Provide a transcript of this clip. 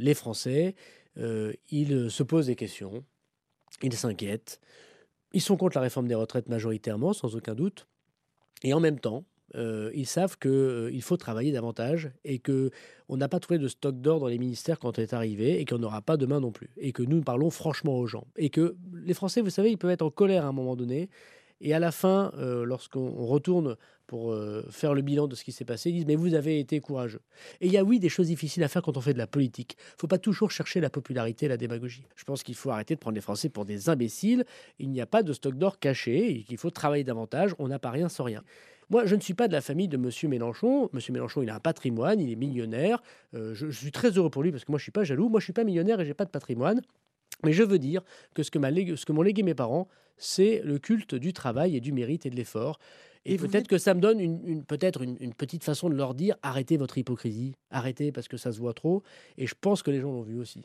les Français, euh, ils se posent des questions, ils s'inquiètent, ils sont contre la réforme des retraites majoritairement, sans aucun doute, et en même temps, euh, ils savent qu'il euh, faut travailler davantage et que on n'a pas trouvé de stock d'or dans les ministères quand on est arrivé et qu'on n'aura pas demain non plus. Et que nous parlons franchement aux gens. Et que les Français, vous savez, ils peuvent être en colère à un moment donné. Et à la fin, euh, lorsqu'on retourne pour faire le bilan de ce qui s'est passé, ils disent mais vous avez été courageux. Et il y a oui des choses difficiles à faire quand on fait de la politique. Il ne faut pas toujours chercher la popularité et la démagogie. Je pense qu'il faut arrêter de prendre les Français pour des imbéciles. Il n'y a pas de stock d'or caché et qu'il faut travailler davantage. On n'a pas rien sans rien. Moi, je ne suis pas de la famille de M. Mélenchon. M. Mélenchon, il a un patrimoine, il est millionnaire. Euh, je, suis très heureux pour lui parce que moi, je ne suis pas jaloux. Moi, je ne suis pas millionnaire et je n'ai pas de patrimoine. Mais je veux dire que ce que, m'ont légué mes parents, c'est le culte du travail et du mérite et de l'effort. Et, peut-être que ça me donne une, peut-être une, petite façon de leur dire arrêtez votre hypocrisie, arrêtez parce que ça se voit trop. Et je pense que les gens l'ont vu aussi.